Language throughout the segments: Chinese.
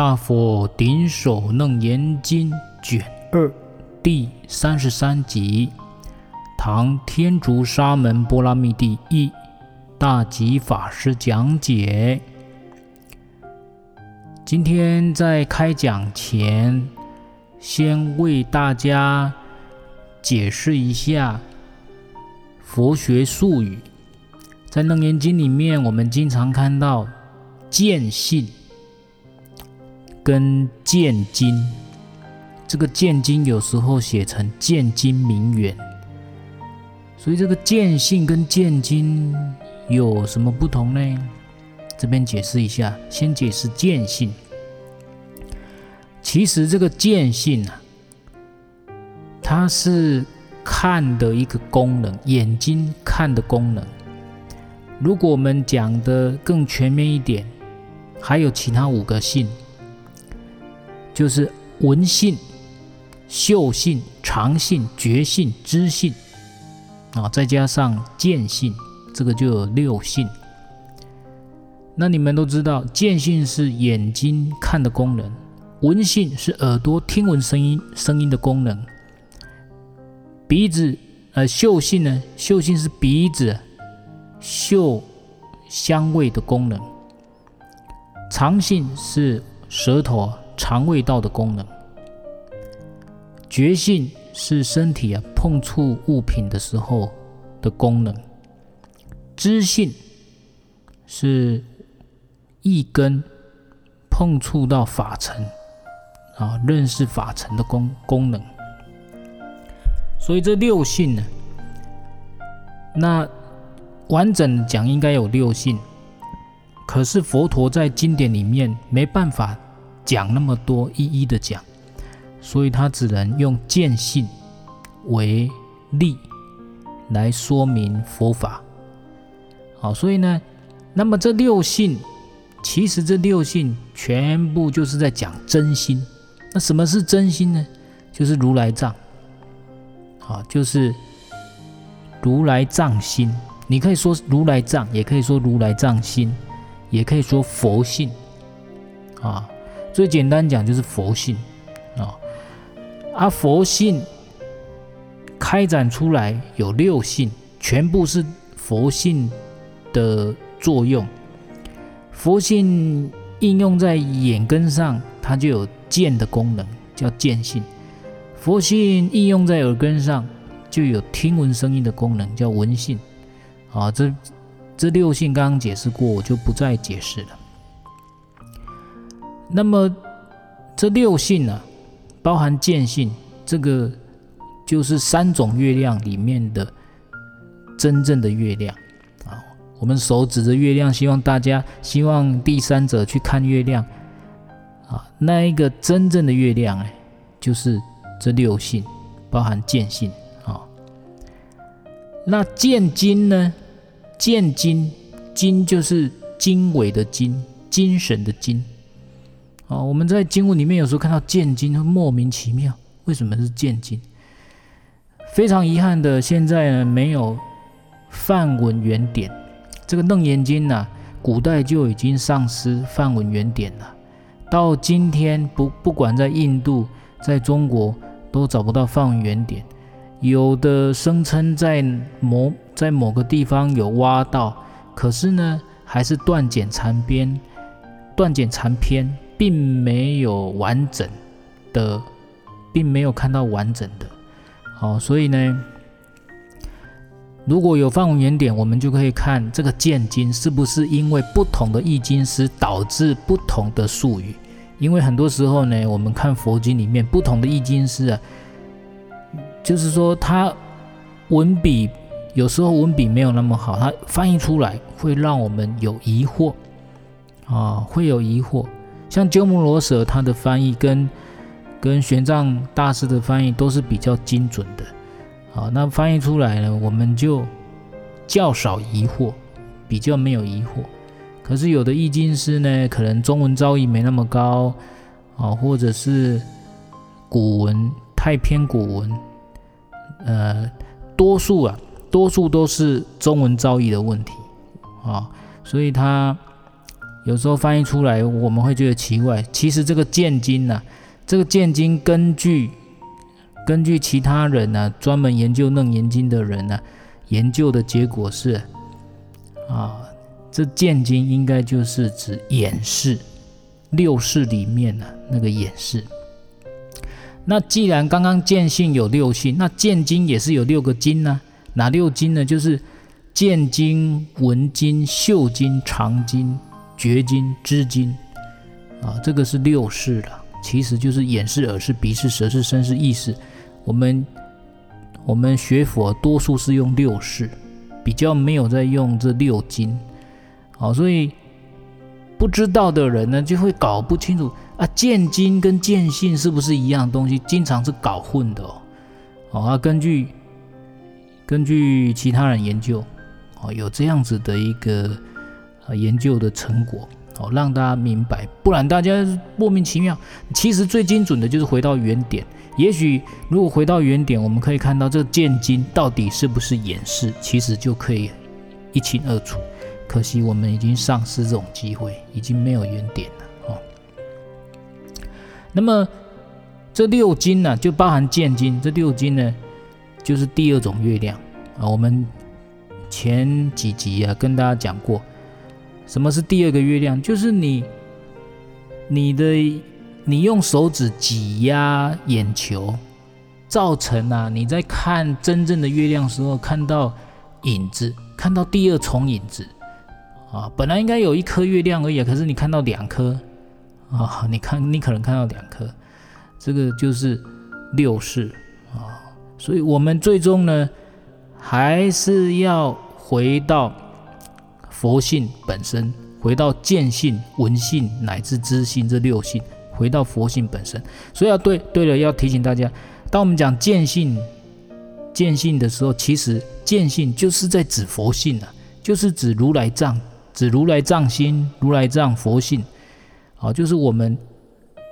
大佛顶首楞严经卷二第三十三集，唐天竺沙门波拉密第一，大吉法师讲解。今天在开讲前，先为大家解释一下佛学术语。在《楞严经》里面，我们经常看到“见性”跟“见经”。这个“见经”有时候写成“见经明远”，所以这个“见性”跟“见经”有什么不同呢？这边解释一下，先解释见性。其实这个见性啊，它是看的一个功能，眼睛看的功能。如果我们讲的更全面一点，还有其他五个性，就是闻性、嗅性、尝性、觉性、知性，啊，再加上见性，这个就有六性。那你们都知道，见性是眼睛看的功能，闻性是耳朵听闻声音声音的功能，鼻子呃嗅性呢，嗅性是鼻子嗅香味的功能，尝性是舌头肠胃道的功能，觉性是身体啊碰触物品的时候的功能，知性是。一根碰触到法尘啊，认识法尘的功功能。所以这六性呢，那完整讲应该有六性，可是佛陀在经典里面没办法讲那么多，一一的讲，所以他只能用见性为例来说明佛法。好，所以呢，那么这六性。其实这六性全部就是在讲真心。那什么是真心呢？就是如来藏，啊，就是如来藏心。你可以说如来藏，也可以说如来藏心，也可以说佛性，啊，最简单讲就是佛性，啊，而佛性开展出来有六性，全部是佛性的作用。佛性应用在眼根上，它就有见的功能，叫见性；佛性应用在耳根上，就有听闻声音的功能，叫闻性。啊，这这六性刚刚解释过，我就不再解释了。那么这六性呢、啊，包含见性，这个就是三种月亮里面的真正的月亮啊。我们手指着月亮，希望大家希望第三者去看月亮啊，那一个真正的月亮哎，就是这六性，包含见性啊。那见经呢？见经，经就是经纬的经，精神的精啊。我们在经文里面有时候看到见经，会莫名其妙，为什么是见经？非常遗憾的，现在呢没有梵文原典。这个《楞严经》呢，古代就已经丧失梵文原典了。到今天，不不管在印度、在中国，都找不到梵文原典。有的声称在某在某个地方有挖到，可是呢，还是断简残编，断简残篇，并没有完整的，并没有看到完整的。好，所以呢。如果有梵文原点，我们就可以看这个见经是不是因为不同的译经师导致不同的术语。因为很多时候呢，我们看佛经里面不同的译经师啊，就是说他文笔有时候文笔没有那么好，他翻译出来会让我们有疑惑啊，会有疑惑。像鸠摩罗什他的翻译跟跟玄奘大师的翻译都是比较精准的。好，那翻译出来呢，我们就较少疑惑，比较没有疑惑。可是有的译经师呢，可能中文造诣没那么高，啊，或者是古文太偏古文，呃，多数啊，多数都是中文造诣的问题，啊，所以他有时候翻译出来我们会觉得奇怪。其实这个见经呢，这个见经根据根据其他人呢，专门研究楞严经的人呢，研究的结果是啊，这见经应该就是指演示六识里面的那个演示。那既然刚刚见性有六性，那见经也是有六个经呢？哪六经呢？就是见经、闻经、嗅经、尝经、觉经、知经啊，这个是六识了。其实就是眼识、耳识、鼻识、舌识、身识、意识。我们我们学佛多数是用六识，比较没有在用这六经。好，所以不知道的人呢，就会搞不清楚。啊，见经跟见性是不是一样东西？经常是搞混的哦。哦，啊，根据根据其他人研究，哦，有这样子的一个研究的成果，哦，让大家明白，不然大家莫名其妙。其实最精准的就是回到原点。也许如果回到原点，我们可以看到这剑金到底是不是演示，其实就可以一清二楚。可惜我们已经丧失这种机会，已经没有原点了。哦那么这六经呢，就包含剑金。这六经呢，就是第二种月亮啊。我们前几集啊，跟大家讲过，什么是第二个月亮？就是你你的你用手指挤压眼球，造成啊你在看真正的月亮时候看到影子，看到第二重影子啊。本来应该有一颗月亮而已，可是你看到两颗。啊，你看，你可能看到两颗，这个就是六识啊。所以，我们最终呢，还是要回到佛性本身，回到见性、闻性乃至知性这六性，回到佛性本身。所以，要对对了，要提醒大家，当我们讲见性、见性的时候，其实见性就是在指佛性啊，就是指如来藏，指如来藏心、如来藏佛性。好，就是我们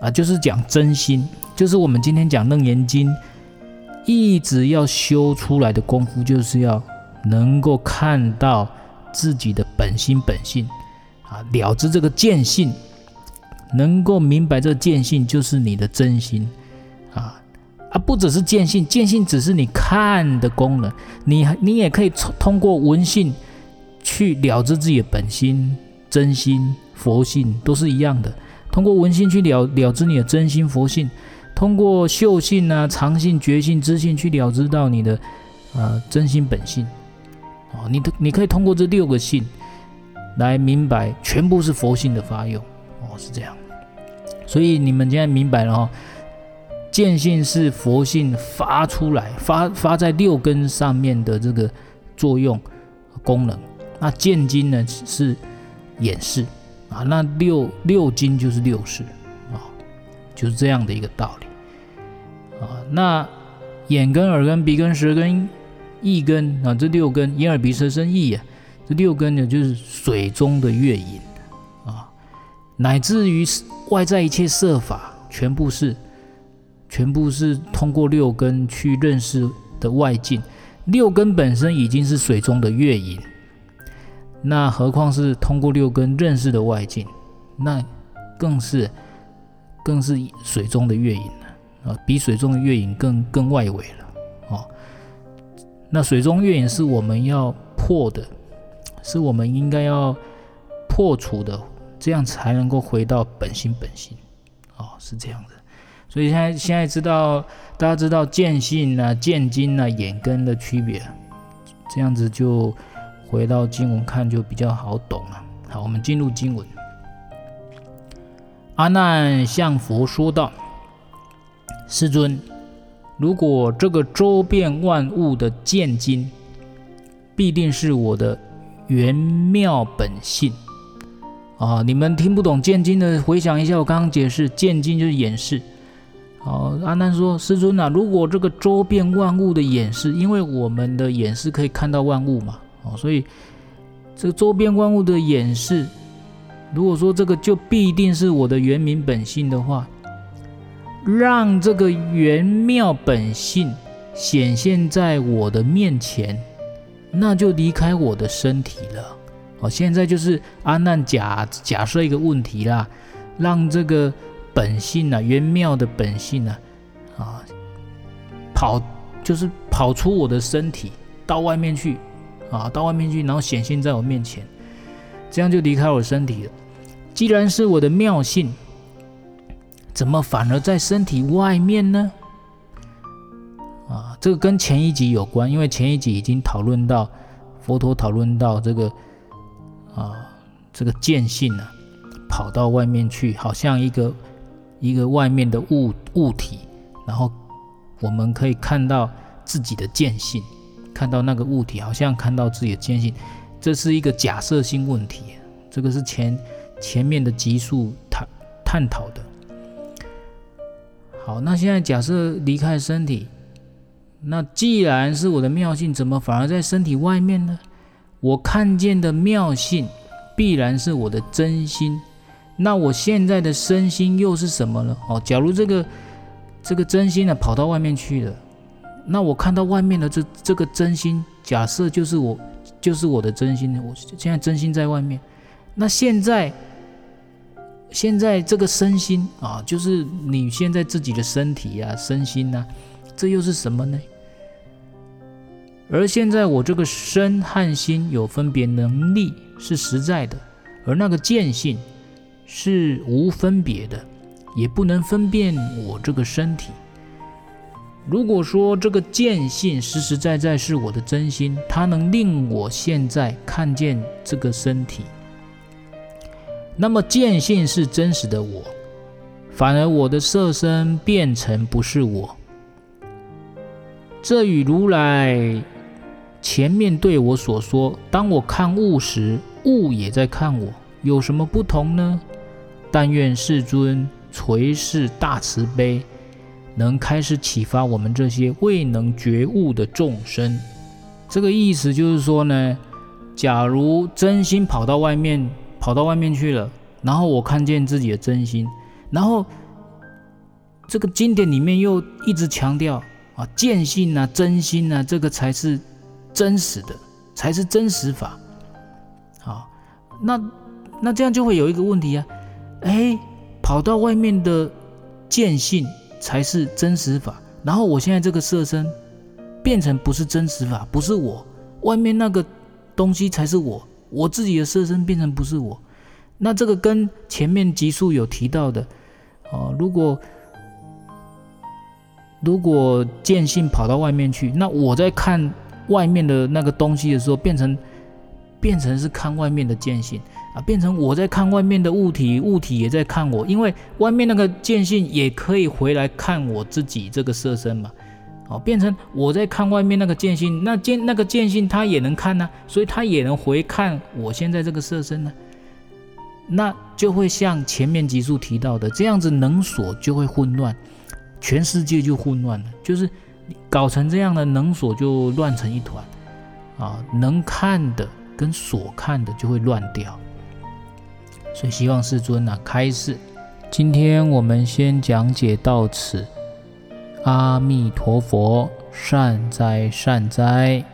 啊，就是讲真心，就是我们今天讲《楞严经》，一直要修出来的功夫，就是要能够看到自己的本心本性啊，了知这个见性，能够明白这个见性就是你的真心啊啊，不只是见性，见性只是你看的功能，你你也可以通过闻性去了知自己的本心真心。佛性都是一样的，通过闻性去了了知你的真心佛性，通过嗅性啊、尝性、觉性、知性去了知到你的呃真心本性。哦，你的你可以通过这六个性来明白，全部是佛性的发用。哦，是这样。所以你们现在明白了哈，见性是佛性发出来、发发在六根上面的这个作用功能。那见经呢是演示。啊，那六六经就是六识啊，就是这样的一个道理啊。那眼根、耳根、鼻根、舌根、一根啊，这六根眼耳鼻舌身意啊，这六根呢就是水中的月影啊，乃至于外在一切色法，全部是全部是通过六根去认识的外境。六根本身已经是水中的月影。那何况是通过六根认识的外境，那更是更是水中的月影了啊，比水中的月影更更外围了。那水中月影是我们要破的，是我们应该要破除的，这样才能够回到本心本性哦，是这样的。所以现在现在知道大家知道见性啊、见经啊、眼根的区别，这样子就。回到经文看就比较好懂了。好，我们进入经文。阿难向佛说道：“世尊，如果这个周遍万物的见经，必定是我的圆妙本性啊！你们听不懂见经的，回想一下我刚刚解释，见经就是演示。好，阿难说：师尊啊，如果这个周遍万物的演示，因为我们的眼识可以看到万物嘛。”哦，所以这个周遍万物的演示，如果说这个就必定是我的圆明本性的话，让这个圆妙本性显现在我的面前，那就离开我的身体了。哦，现在就是阿难假假设一个问题啦，让这个本性啊，圆妙的本性啊，啊，跑就是跑出我的身体到外面去，啊，到外面去，然后显现在我面前，这样就离开我身体了。既然是我的妙性，怎么反而在身体外面呢？啊，这个跟前一集有关，因为前一集已经讨论到佛陀讨论到这个啊，这个见性啊，跑到外面去，好像一个一个外面的物物体，然后我们可以看到自己的见性，看到那个物体，好像看到自己的见性，这是一个假设性问题，这个是前前面的集数探探讨的。好，那现在假设离开身体，那既然是我的妙性，怎么反而在身体外面呢？我看见的妙性必然是我的真心，那我现在的身心又是什么呢？哦，假如这个这个真心呢跑到外面去了，那我看到外面的这这个真心，假设就是我就是我的真心，我现在真心在外面，那现在。现在这个身心啊，就是你现在自己的身体呀、啊、身心呐、这又是什么呢？而现在我这个身和心有分别能力是实在的，而那个见性是无分别的，也不能分辨我这个身体。如果说这个见性实实在在是我的真心，它能令我现在看见这个身体。那么见性是真实的我，反而我的色身变成不是我。这与如来前面对我所说，当我看物时，物也在看我，有什么不同呢？但愿世尊垂示大慈悲，能开始启发我们这些未能觉悟的众生。这个意思就是说呢，假如真心跑到外面。跑到外面去了，然后我看见自己的真心，然后这个经典里面又一直强调啊，见性啊，真心啊，这个才是真实的，才是真实法。好，那那这样就会有一个问题啊，哎，跑到外面的见性才是真实法，然后我现在这个色身变成不是真实法，不是我，外面那个东西才是我。我自己的色身变成不是我，那这个跟前面集数有提到的，哦，如果如果见性跑到外面去，那我在看外面的那个东西的时候，变成变成是看外面的见性啊，变成我在看外面的物体，物体也在看我，因为外面那个见性也可以回来看我自己这个色身嘛。哦，变成我在看外面那个见性，那见那个见性他也能看呢、所以他也能回看我现在这个色身呢、那就会像前面集数提到的这样子，能所就会混乱，全世界就混乱了，就是搞成这样的能所就乱成一团，啊，能看的跟所看的就会乱掉，所以希望世尊啊开示，今天我们先讲解到此。阿弥陀佛，善哉善哉。